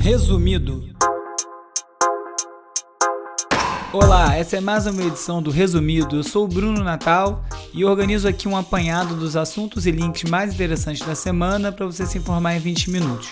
Resumido. Olá, essa é mais uma edição do Resumido. Eu sou o Bruno Natal e organizo aqui um apanhado dos assuntos e links mais interessantes da semana para você se informar em 20 minutos.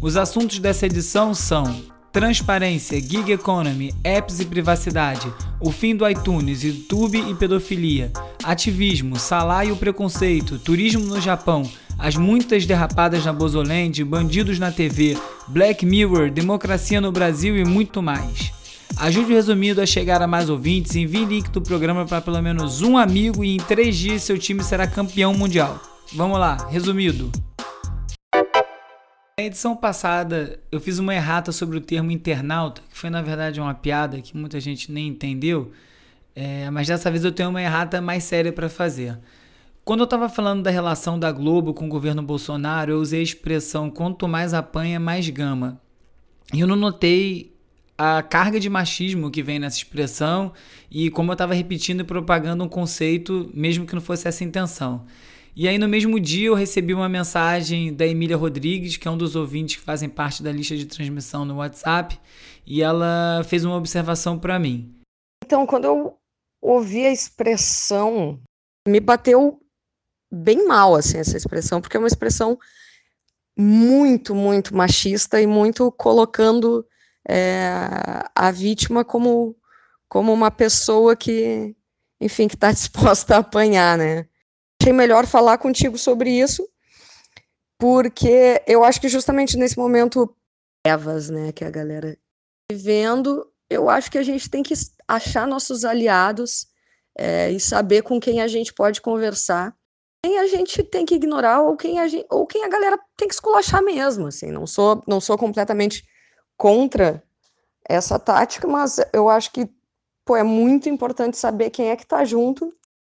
Os assuntos dessa edição são transparência, gig economy, apps e privacidade, o fim do iTunes, YouTube e pedofilia, ativismo, salário e preconceito, turismo no Japão, as muitas derrapadas na Bozoland, bandidos na TV, Black Mirror, democracia no Brasil e muito mais. Ajude o resumido a chegar a mais ouvintes, envie link do programa para pelo menos um amigo e em três dias seu time será campeão mundial. Vamos lá, resumido. Na edição passada eu fiz uma errata sobre o termo internauta, que foi na verdade uma piada que muita gente nem entendeu, é, mas dessa vez eu tenho uma errata mais séria para fazer. Quando eu estava falando da relação da Globo com o governo Bolsonaro, eu usei a expressão quanto mais apanha, mais gama. E eu não notei a carga de machismo que vem nessa expressão e como eu estava repetindo e propagando um conceito, mesmo que não fosse essa a intenção. E aí, no mesmo dia, eu recebi uma mensagem da Emília Rodrigues, que é um dos ouvintes que fazem parte da lista de transmissão no WhatsApp, e ela fez uma observação para mim. Então, quando eu ouvi a expressão, me bateu bem mal assim essa expressão, porque é uma expressão muito, muito machista e muito colocando é, a vítima como, como uma pessoa que, enfim, que está disposta a apanhar, né? Achei melhor falar contigo sobre isso, porque eu acho que justamente nesse momento, trevas, né, que a galera vivendo, eu acho que a gente tem que achar nossos aliados é, e saber com quem a gente pode conversar. Quem a gente tem que ignorar ou quem a, gente, ou quem a galera tem que esculachar mesmo, assim, não sou, não sou completamente contra essa tática, mas eu acho que pô, é muito importante saber quem é que está junto,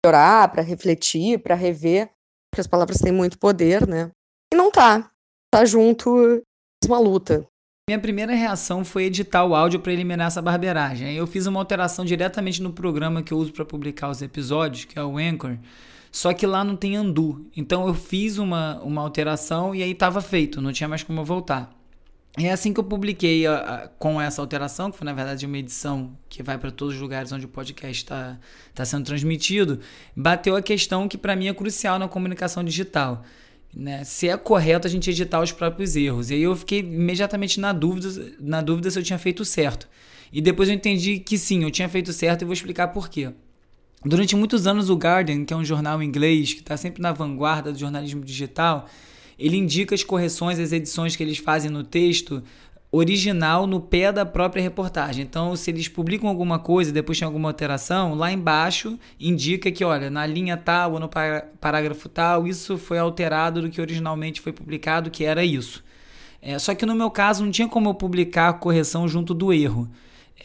orar, para refletir, para rever, porque as palavras têm muito poder, né? E não tá, tá junto, uma luta. Minha primeira reação foi editar o áudio para eliminar essa barbeiragem. Eu fiz uma alteração diretamente no programa que eu uso para publicar os episódios, que é o Anchor. Só que lá não tem undo. Então eu fiz uma, uma alteração e aí estava feito, não tinha mais como voltar. É assim que eu publiquei a, a, com essa alteração, que foi na verdade uma edição que vai para todos os lugares onde o podcast está tá sendo transmitido, bateu a questão que para mim é crucial na comunicação digital. Né? Se é correto a gente editar os próprios erros. E aí eu fiquei imediatamente na dúvida, na dúvida se eu tinha feito certo. E depois eu entendi que sim, eu tinha feito certo e vou explicar por quê. Durante muitos anos, o Guardian, que é um jornal inglês que está sempre na vanguarda do jornalismo digital, ele indica as correções, as edições que eles fazem no texto original no pé da própria reportagem. Então, se eles publicam alguma coisa depois tem alguma alteração, lá embaixo indica que, olha, na linha tal ou no parágrafo tal, isso foi alterado do que originalmente foi publicado, que era isso. É, só que no meu caso não tinha como eu publicar a correção junto do erro.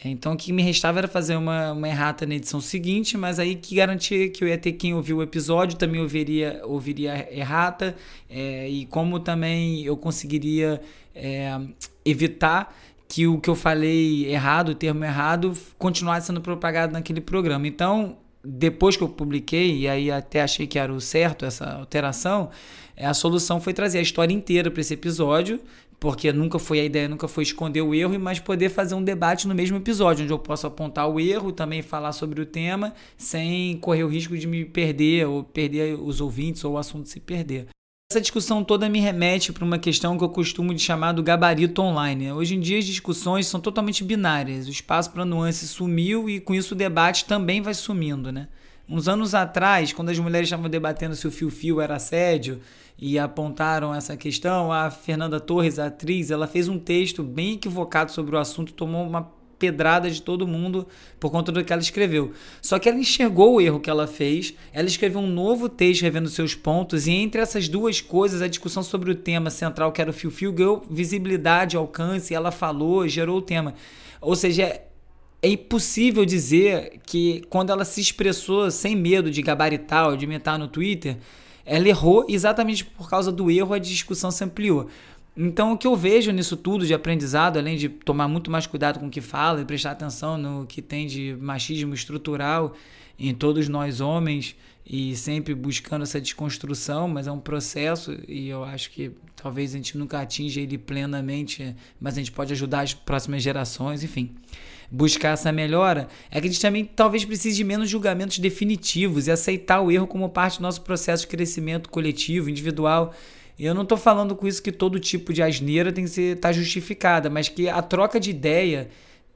É, então o que me restava era fazer uma, uma errata na edição seguinte, mas aí que garantia que eu ia ter quem ouviu o episódio também ouviria, ouviria errata, é, e como também eu conseguiria é, evitar que o que eu falei errado, o termo errado, continuasse sendo propagado naquele programa. Então, depois que eu publiquei, e aí até achei que era o certo essa alteração, a solução foi trazer a história inteira para esse episódio, porque nunca foi a ideia, nunca foi esconder o erro, mas poder fazer um debate no mesmo episódio, onde eu posso apontar o erro, também falar sobre o tema, sem correr o risco de me perder ou perder os ouvintes ou o assunto se perder. Essa discussão toda me remete para uma questão que eu costumo de chamar do gabarito online. Hoje em dia as discussões são totalmente binárias. O espaço para nuance sumiu e com isso o debate também vai sumindo, né? Uns anos atrás, quando as mulheres estavam debatendo se o fio-fio era assédio e apontaram essa questão, a Fernanda Torres, a atriz, ela fez um texto bem equivocado sobre o assunto, tomou uma pedrada de todo mundo por conta do que ela escreveu. Só que ela enxergou o erro que ela fez, ela escreveu um novo texto revendo seus pontos, e entre essas duas coisas, a discussão sobre o tema central, que era o fio-fio, ganhou visibilidade, alcance, ela falou, gerou o tema. Ou seja, é impossível dizer que quando ela se expressou sem medo de gabaritar ou de imitar no Twitter, ela errou exatamente por causa do erro, a discussão se ampliou. Então, o que eu vejo nisso tudo de aprendizado, além de tomar muito mais cuidado com o que fala e prestar atenção no que tem de machismo estrutural em todos nós homens, e sempre buscando essa desconstrução, mas é um processo e eu acho que talvez a gente nunca atinja ele plenamente, mas a gente pode ajudar as próximas gerações, enfim. Buscar essa melhora é que a gente também talvez precise de menos julgamentos definitivos e aceitar o erro como parte do nosso processo de crescimento coletivo, individual. Eu não estou falando com isso que todo tipo de asneira tem que estar tá justificada, mas que a troca de ideia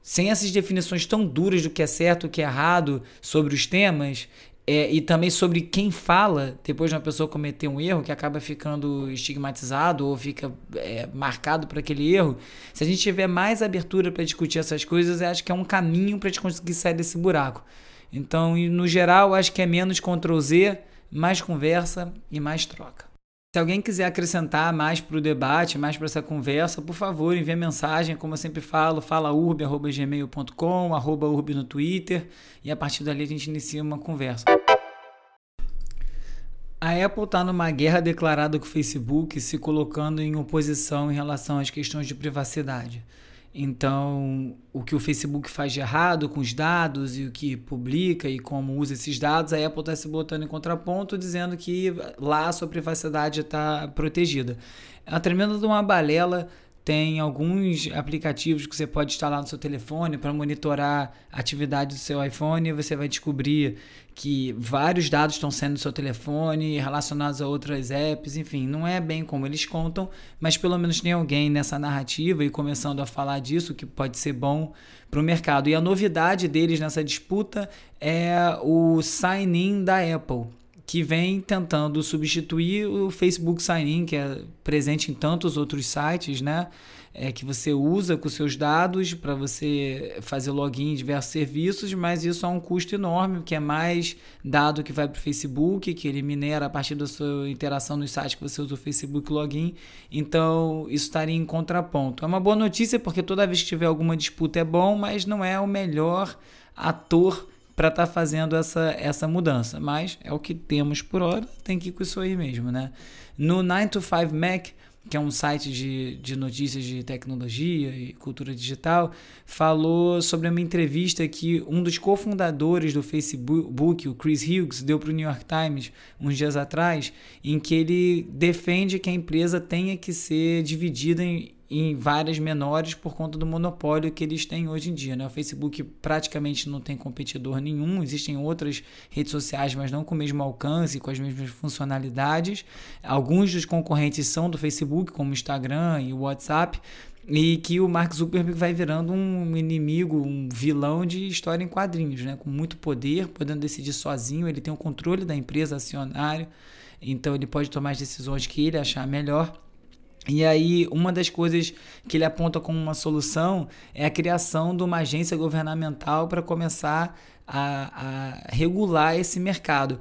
sem essas definições tão duras do que é certo o que é errado sobre os temas, é, e também sobre quem fala depois de uma pessoa cometer um erro que acaba ficando estigmatizado ou fica é, marcado por aquele erro. Se a gente tiver mais abertura para discutir essas coisas, eu acho que é um caminho para a gente conseguir sair desse buraco. Então, no geral, acho que é menos Ctrl Z, mais conversa e mais troca. Se alguém quiser acrescentar mais para o debate, mais para essa conversa, por favor, envie mensagem, como eu sempre falo, fala urb.gmail.com, arroba urb no Twitter, e a partir dali a gente inicia uma conversa. A Apple está numa guerra declarada com o Facebook, se colocando em oposição em relação às questões de privacidade. Então, o que o Facebook faz de errado com os dados e o que publica e como usa esses dados, a Apple está se botando em contraponto, dizendo que lá a sua privacidade está protegida. É uma tremenda de uma balela tem alguns aplicativos que você pode instalar no seu telefone para monitorar a atividade do seu iPhone e você vai descobrir que vários dados estão sendo do seu telefone relacionados a outras apps, enfim, não é bem como eles contam, mas pelo menos tem alguém nessa narrativa e começando a falar disso que pode ser bom para o mercado. E a novidade deles nessa disputa é o sign-in da Apple que vem tentando substituir o Facebook Sign-in, que é presente em tantos outros sites, né? É, que você usa com seus dados para você fazer login em diversos serviços, mas isso é um custo enorme, que é mais dado que vai para o Facebook, que ele minera a partir da sua interação nos sites que você usa o Facebook Login. Então, isso estaria em contraponto. É uma boa notícia porque toda vez que tiver alguma disputa é bom, mas não é o melhor ator para estar tá fazendo essa, essa mudança. Mas é o que temos por hora, tem que ir com isso aí mesmo, né? No 9 to 5 Mac, que é um site de, de notícias de tecnologia e cultura digital, falou sobre uma entrevista que um dos cofundadores do Facebook, o Chris Hughes, deu para o New York Times uns dias atrás, em que ele defende que a empresa tenha que ser dividida em em várias menores por conta do monopólio que eles têm hoje em dia. Né? O Facebook praticamente não tem competidor nenhum, existem outras redes sociais, mas não com o mesmo alcance, com as mesmas funcionalidades. Alguns dos concorrentes são do Facebook, como o Instagram e o WhatsApp, e que o Mark Zuckerberg vai virando um inimigo, um vilão de história em quadrinhos, né? com muito poder, podendo decidir sozinho, ele tem o controle da empresa acionário, então ele pode tomar as decisões que ele achar melhor. E aí, uma das coisas que ele aponta como uma solução é a criação de uma agência governamental para começar a, a regular esse mercado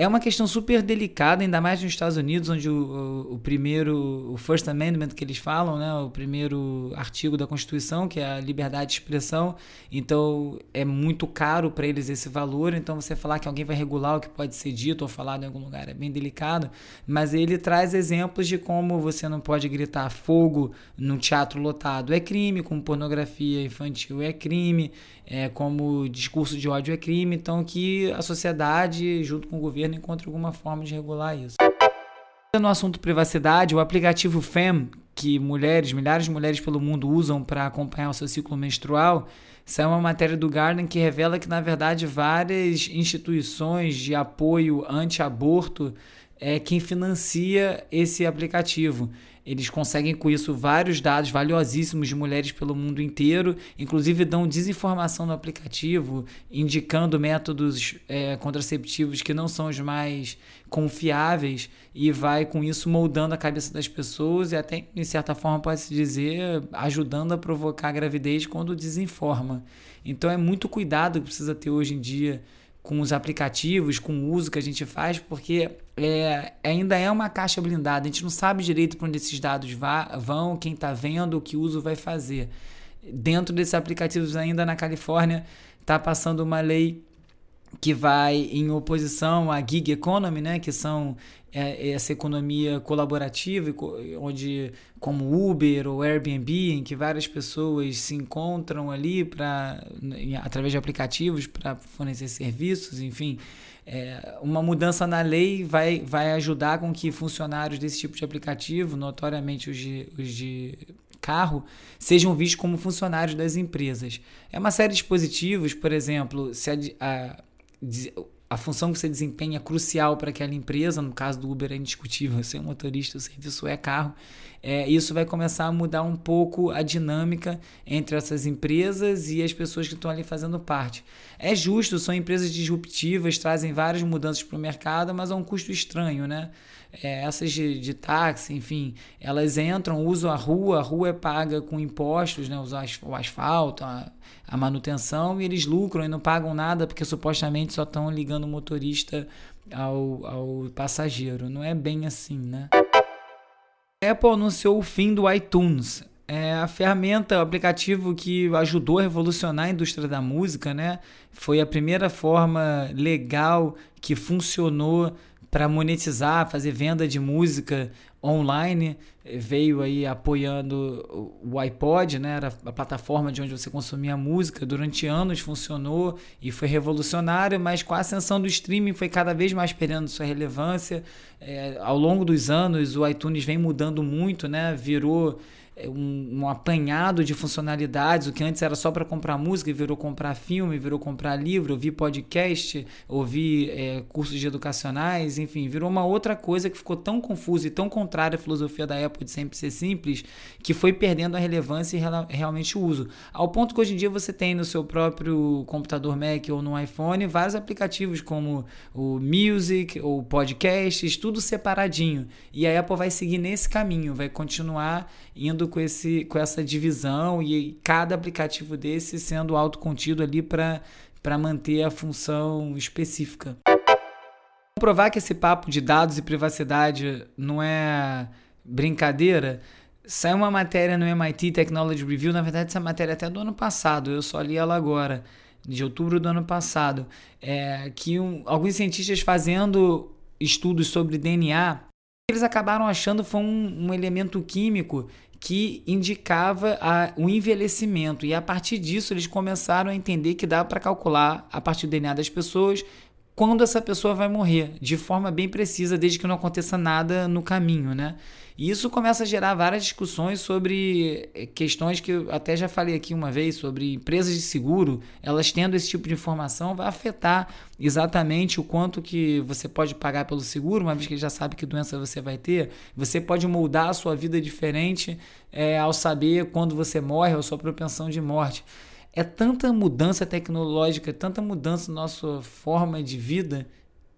é uma questão super delicada, ainda mais nos Estados Unidos, onde o, o, o, primeiro, o First Amendment que eles falam, né, o primeiro artigo da Constituição, que é a liberdade de expressão, então é muito caro para eles esse valor, então você falar que alguém vai regular o que pode ser dito ou falado em algum lugar é bem delicado, mas ele traz exemplos de como você não pode gritar fogo num teatro lotado. É crime, como pornografia infantil é crime, é, como discurso de ódio é crime, então que a sociedade, junto com o governo, encontre alguma forma de regular isso. No assunto privacidade, o aplicativo FEM, que mulheres, milhares de mulheres pelo mundo usam para acompanhar o seu ciclo menstrual, saiu uma matéria do Garden que revela que, na verdade, várias instituições de apoio anti-aborto é quem financia esse aplicativo. Eles conseguem com isso vários dados valiosíssimos de mulheres pelo mundo inteiro, inclusive dão desinformação no aplicativo, indicando métodos é, contraceptivos que não são os mais confiáveis e vai com isso moldando a cabeça das pessoas e até, de certa forma, pode-se dizer, ajudando a provocar gravidez quando desinforma. Então é muito cuidado que precisa ter hoje em dia com os aplicativos, com o uso que a gente faz, porque é, ainda é uma caixa blindada. A gente não sabe direito para onde esses dados vá, vão, quem está vendo, o que uso vai fazer. Dentro desses aplicativos, ainda na Califórnia, está passando uma lei que vai em oposição à gig economy, né, que são é, essa economia colaborativa, onde como Uber ou Airbnb, em que várias pessoas se encontram ali para através de aplicativos para fornecer serviços, enfim, É, uma mudança na lei vai, vai ajudar com que funcionários desse tipo de aplicativo, notoriamente os de, os de carro, sejam vistos como funcionários das empresas. É uma série de dispositivos, por exemplo, se a, a a função que você desempenha é crucial para aquela empresa, no caso do Uber é indiscutível, ser é motorista, o serviço é carro, é, isso vai começar a mudar um pouco a dinâmica entre essas empresas e as pessoas que estão ali fazendo parte. É justo, são empresas disruptivas, trazem várias mudanças para o mercado, mas a um custo estranho, né? É, essas de, de táxi, enfim, elas entram, usam a rua, a rua é paga com impostos, né? o asfalto, a, a manutenção, e eles lucram e não pagam nada porque supostamente só estão ligando o motorista ao, ao passageiro. Não é bem assim, né? Apple anunciou o fim do iTunes. É a ferramenta, o aplicativo que ajudou a revolucionar a indústria da música, né? Foi a primeira forma legal que funcionou para monetizar, fazer venda de música online, veio aí apoiando o iPod, né? Era a plataforma de onde você consumia música. Durante anos funcionou e foi revolucionário, mas com a ascensão do streaming foi cada vez mais perdendo sua relevância. É, ao longo dos anos, o iTunes vem mudando muito, né? Virou um, um, apanhado de funcionalidades, o que antes era só para comprar música, virou comprar filme, virou comprar livro, ouvir podcast, ouvir é, cursos educacionais, enfim, virou uma outra coisa que ficou tão confusa e tão contrária à filosofia da Apple de sempre ser simples, que foi perdendo a relevância e realmente o uso. Ao ponto que hoje em dia você tem no seu próprio computador Mac ou no iPhone vários aplicativos como o Music ou podcasts, tudo separadinho. E a Apple vai seguir nesse caminho, vai continuar indo com, esse, com essa divisão e cada aplicativo desse sendo autocontido ali para manter a função específica. Provar que esse papo de dados e privacidade não é brincadeira, saiu uma matéria no MIT Technology Review, na verdade essa matéria é até do ano passado, eu só li ela agora, de outubro do ano passado, é, que um, alguns cientistas fazendo estudos sobre DNA, eles acabaram achando foi um, um elemento químico que indicava o envelhecimento. E a partir disso, eles começaram a entender que dá para calcular, a partir do DNA das pessoas, quando essa pessoa vai morrer, de forma bem precisa, desde que não aconteça nada no caminho, né? E isso começa a gerar várias discussões sobre eh, questões que eu até já falei aqui uma vez, sobre empresas de seguro, elas tendo esse tipo de informação vai afetar exatamente o quanto que você pode pagar pelo seguro, uma vez que já sabe que doença você vai ter. Você pode moldar a sua vida diferente é, ao saber quando você morre ou sua propensão de morte. É tanta mudança tecnológica, tanta mudança na nossa forma de vida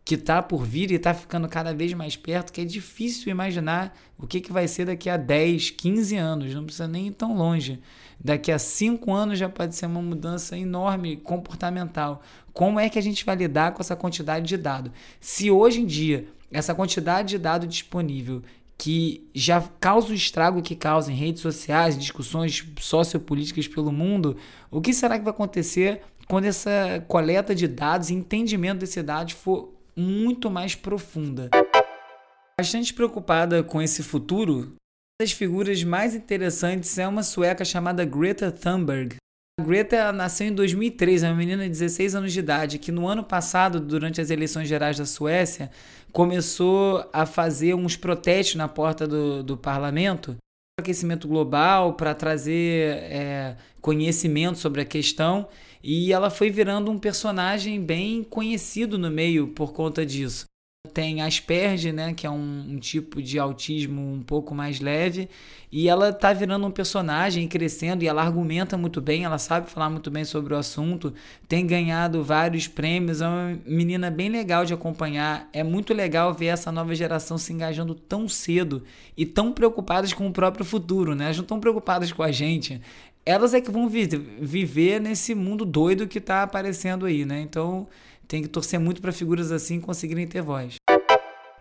que está por vir e está ficando cada vez mais perto, que é difícil imaginar o que, que vai ser daqui a 10, 15 anos, não precisa nem ir tão longe. Daqui a 5 anos já pode ser uma mudança enorme comportamental. Como é que a gente vai lidar com essa quantidade de dado? Se hoje em dia essa quantidade de dado disponível que já causa o estrago que causa em redes sociais, discussões sociopolíticas pelo mundo, o que será que vai acontecer quando essa coleta de dados e entendimento desses dados for muito mais profunda? Bastante preocupada com esse futuro, uma das figuras mais interessantes é uma sueca chamada Greta Thunberg. A Greta nasceu em 2003, é uma menina de 16 anos de idade, que no ano passado, durante as eleições gerais da Suécia, começou a fazer uns protestos na porta do, do parlamento aquecimento global para trazer é, conhecimento sobre a questão e ela foi virando um personagem bem conhecido no meio por conta disso tem Asperger, né, que é um, um, tipo de autismo um pouco mais leve, e ela tá virando um personagem crescendo e ela argumenta muito bem, ela sabe falar muito bem sobre o assunto, tem ganhado vários prêmios, é uma menina bem legal de acompanhar. É muito legal ver essa nova geração se engajando tão cedo e tão preocupadas com o próprio futuro, né? Elas não estão preocupadas com a gente. Elas é que vão vi viver nesse mundo doido que está aparecendo aí, né? Então, tem que torcer muito para figuras assim conseguirem ter voz.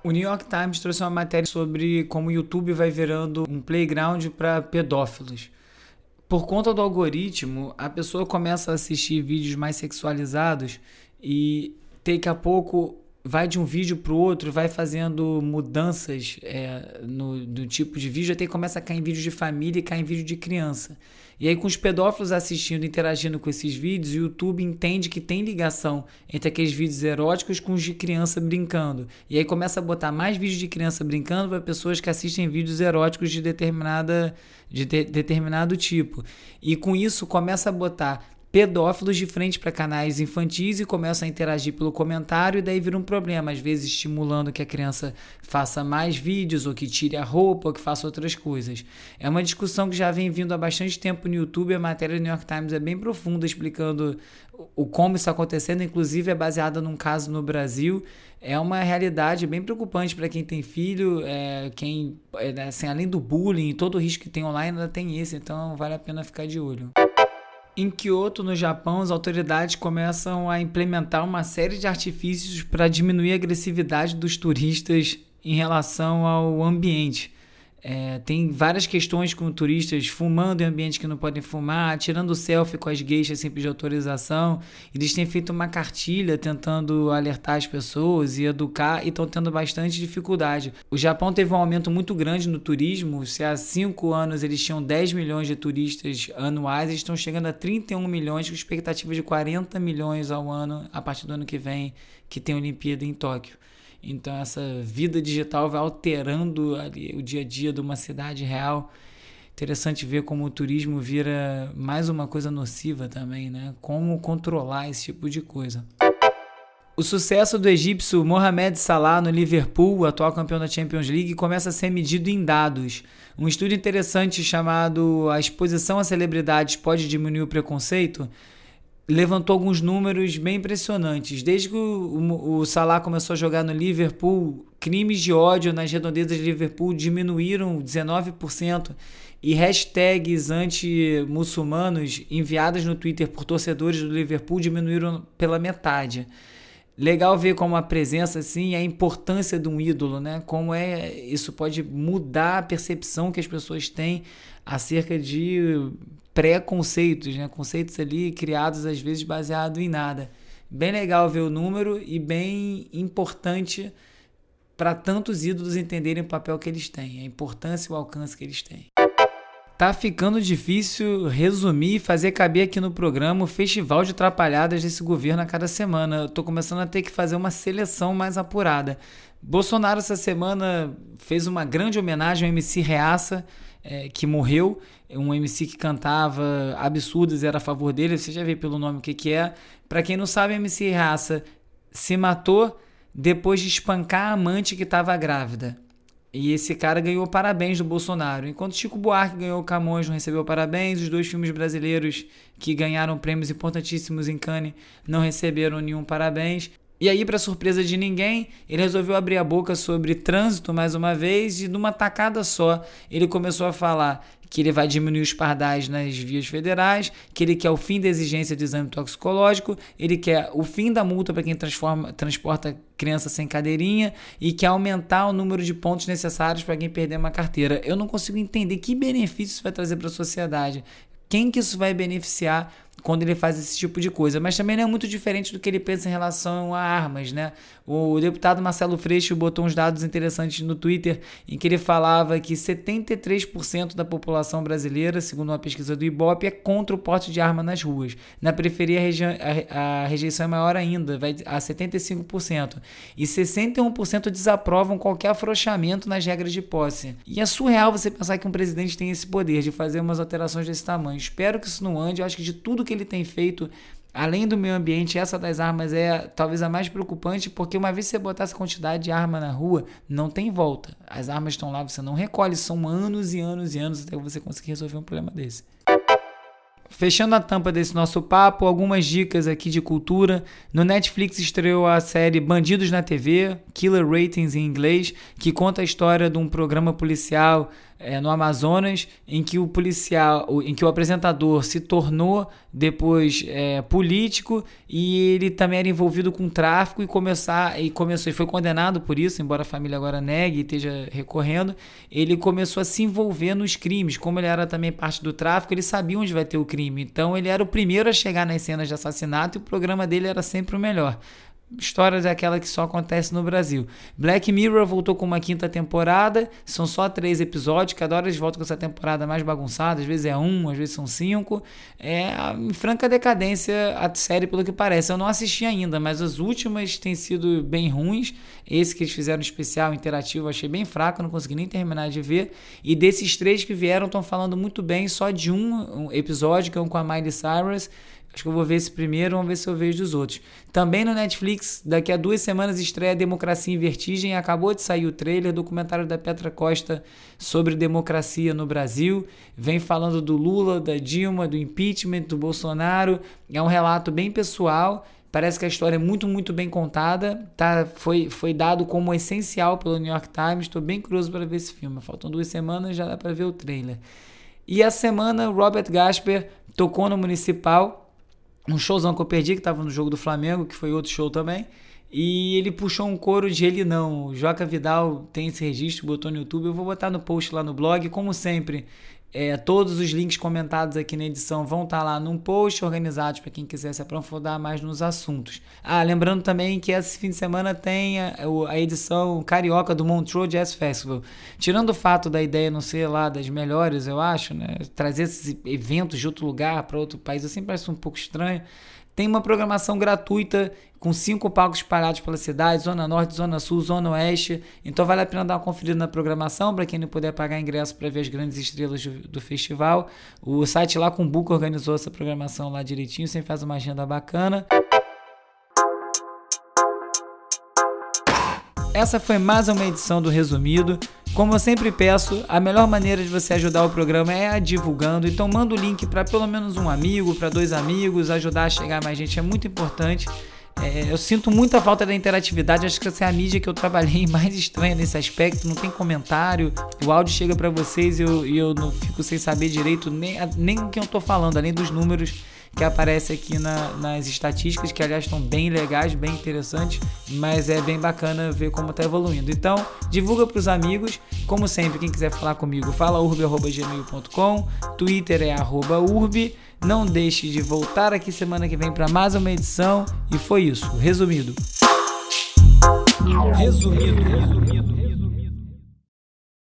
O New York Times trouxe uma matéria sobre como o YouTube vai virando um playground para pedófilos. Por conta do algoritmo, a pessoa começa a assistir vídeos mais sexualizados e daqui a pouco vai de um vídeo para o outro, vai fazendo mudanças é, no, no, tipo de vídeo, até começa a cair em vídeo de família e cai em vídeo de criança. E aí, com os pedófilos assistindo, interagindo com esses vídeos, o YouTube entende que tem ligação entre aqueles vídeos eróticos com os de criança brincando. E aí começa a botar mais vídeos de criança brincando para pessoas que assistem vídeos eróticos de determinada de de, determinado tipo. E com isso começa a botar pedófilos de frente para canais infantis e começam a interagir pelo comentário e daí vira um problema, às vezes estimulando que a criança faça mais vídeos ou que tire a roupa ou que faça outras coisas. É uma discussão que já vem vindo há bastante tempo no YouTube, a matéria do New York Times é bem profunda explicando o como isso está acontecendo, inclusive é baseada num caso no Brasil. É uma realidade bem preocupante para quem tem filho, é, quem é, assim, além do bullying, todo o risco que tem online ainda tem esse, então vale a pena ficar de olho. Em Kyoto, no Japão, as autoridades começam a implementar uma série de artifícios para diminuir a agressividade dos turistas em relação ao ambiente. É, tem várias questões com turistas fumando em ambientes que não podem fumar, tirando selfie com as gueixas sem pedir autorização. Eles têm feito uma cartilha tentando alertar as pessoas e educar e estão tendo bastante dificuldade. O Japão teve um aumento muito grande no turismo. Se há cinco anos eles tinham 10 milhões de turistas anuais, eles estão chegando a 31 milhões, com expectativa de 40 milhões ao ano a partir do ano que vem, que tem a Olimpíada em Tóquio. Então essa vida digital vai alterando ali o dia a dia de uma cidade real. Interessante ver como o turismo vira mais uma coisa nociva também, né? Como controlar esse tipo de coisa. O sucesso do egípcio Mohamed Salah no Liverpool, atual campeão da Champions League, começa a ser medido em dados. Um estudo interessante chamado A exposição a celebridades pode diminuir o preconceito levantou alguns números bem impressionantes. Desde que o, o, Salah começou a jogar no Liverpool, crimes de ódio nas redondezas de Liverpool diminuíram 19% e hashtags anti-muçulmanos enviadas no Twitter por torcedores do Liverpool diminuíram pela metade. Legal ver como a presença assim, a importância de um ídolo, né? Como é isso pode mudar a percepção que as pessoas têm acerca de pré-conceitos, né? conceitos ali criados às vezes baseado em nada. Bem legal ver o número e bem importante para tantos ídolos entenderem o papel que eles têm, a importância e o alcance que eles têm. Tá ficando difícil resumir e fazer caber aqui no programa o festival de atrapalhadas desse governo a cada semana. Eu tô começando a ter que fazer uma seleção mais apurada. Bolsonaro essa semana fez uma grande homenagem ao MC Reaça, é, que morreu, um MC que cantava absurdos era a favor dele, você já vê pelo nome o que, que é. Para quem não sabe, MC Raça se matou depois de espancar a amante que estava grávida. E esse cara ganhou parabéns do Bolsonaro. Enquanto Chico Buarque ganhou Camões, não recebeu parabéns, os dois filmes brasileiros que ganharam prêmios importantíssimos em Cannes não receberam nenhum parabéns. E aí, para surpresa de ninguém, ele resolveu abrir a boca sobre trânsito mais uma vez e numa tacada só ele começou a falar que ele vai diminuir os pardais nas vias federais, que ele quer o fim da exigência de exame toxicológico, ele quer o fim da multa para quem transforma, transporta criança sem cadeirinha e quer aumentar o número de pontos necessários para quem perder uma carteira. Eu não consigo entender que benefício isso vai trazer para a sociedade. Quem que isso vai beneficiar quando ele faz esse tipo de coisa. Mas também não é muito diferente do que ele pensa em relação a armas, né? O deputado Marcelo Freixo botou uns dados interessantes no Twitter em que ele falava que 73% da população brasileira, segundo uma pesquisa do Ibope, é contra o porte de arma nas ruas. Na periferia a, rejeição é maior ainda, vai a 75%. E 61% desaprovam qualquer afrouxamento nas regras de posse. E é surreal você pensar que um presidente tem esse poder de fazer umas alterações desse tamanho. Espero que isso não ande. Eu acho que de tudo que que ele tem feito, além do meio ambiente, essa das armas é talvez a mais preocupante, porque uma vez que você botar essa quantidade de arma na rua, não tem volta. As armas estão lá, você não recolhe, são anos e anos e anos até você conseguir resolver um problema desse. Fechando a tampa desse nosso papo, algumas dicas aqui de cultura. No Netflix estreou a série Bandidos na TV, Killer Ratings em inglês, que conta a história de um programa policial é, no Amazonas, em que o policial, em que o apresentador se tornou depois é, político e ele também era envolvido com tráfico e começar e começou e foi condenado por isso, embora a família agora negue e esteja recorrendo, ele começou a se envolver nos crimes, como ele era também parte do tráfico, ele sabia onde vai ter o crime, então ele era o primeiro a chegar nas cenas de assassinato e o programa dele era sempre o melhor histórias é aquela que só acontece no Brasil. Black Mirror voltou com uma quinta temporada, são só três episódios, cada hora eles voltam com essa temporada mais bagunçada, às vezes é um, às vezes são cinco. É em franca decadência a série, pelo que parece. Eu não assisti ainda, mas as últimas têm sido bem ruins. Esse que eles fizeram especial, interativo, achei bem fraco, não consegui nem terminar de ver. E desses três que vieram, estão falando muito bem, só de um episódio, que é um com a Miley Cyrus Acho que eu vou ver esse primeiro, vamos ver se eu vejo os outros. Também no Netflix, daqui a duas semanas estreia Democracia em Vertigem. Acabou de sair o trailer, documentário da Petra Costa sobre democracia no Brasil. Vem falando do Lula, da Dilma, do impeachment, do Bolsonaro. É um relato bem pessoal. Parece que a história é muito, muito bem contada. Tá, foi, foi dado como essencial pelo New York Times. Estou bem curioso para ver esse filme. Faltam duas semanas, já dá para ver o trailer. E a semana, Robert Gasper tocou no Municipal um showzão que eu perdi, que tava no jogo do Flamengo, que foi outro show também. E ele puxou um coro de ele não. Joca Vidal tem esse registro, botou no YouTube. Eu vou botar no post lá no blog. Como sempre, é, todos os links comentados aqui na edição vão estar tá lá num post organizado para quem quiser se aprofundar mais nos assuntos. Ah, lembrando também que esse fim de semana tem a, a edição carioca do Montreux Jazz Festival. Tirando o fato da ideia não ser lá das melhores, eu acho, né? Trazer esses eventos de outro lugar para outro país, sempre acho um pouco estranho. Tem uma programação gratuita com cinco palcos espalhados pela cidade, Zona Norte, Zona Sul, Zona Oeste. Então vale a pena dar uma conferida na programação para quem não puder pagar ingresso para ver as grandes estrelas do, festival. O site lá com o Book organizou essa programação lá direitinho, sempre faz uma agenda bacana. Essa foi mais uma edição do Resumido. Como eu sempre peço, a melhor maneira de você ajudar o programa é divulgando. Então manda o link para pelo menos um amigo, para dois amigos, ajudar a chegar mais gente é muito importante. É, eu sinto muita falta da interatividade, acho que essa é a mídia que eu trabalhei mais estranha nesse aspecto. Não tem comentário, o áudio chega para vocês e eu, eu não fico sem saber direito nem, nem o que eu tô falando, além dos números que aparece aqui na, nas estatísticas, que aliás estão bem legais, bem interessantes, mas é bem bacana ver como está evoluindo. Então, divulga para os amigos. Como sempre, quem quiser falar comigo, fala urbe.gmail.com, Twitter é arroba urbe. Não deixe de voltar aqui semana que vem para mais uma edição. E foi isso. Resumido. Resumido. Resumido.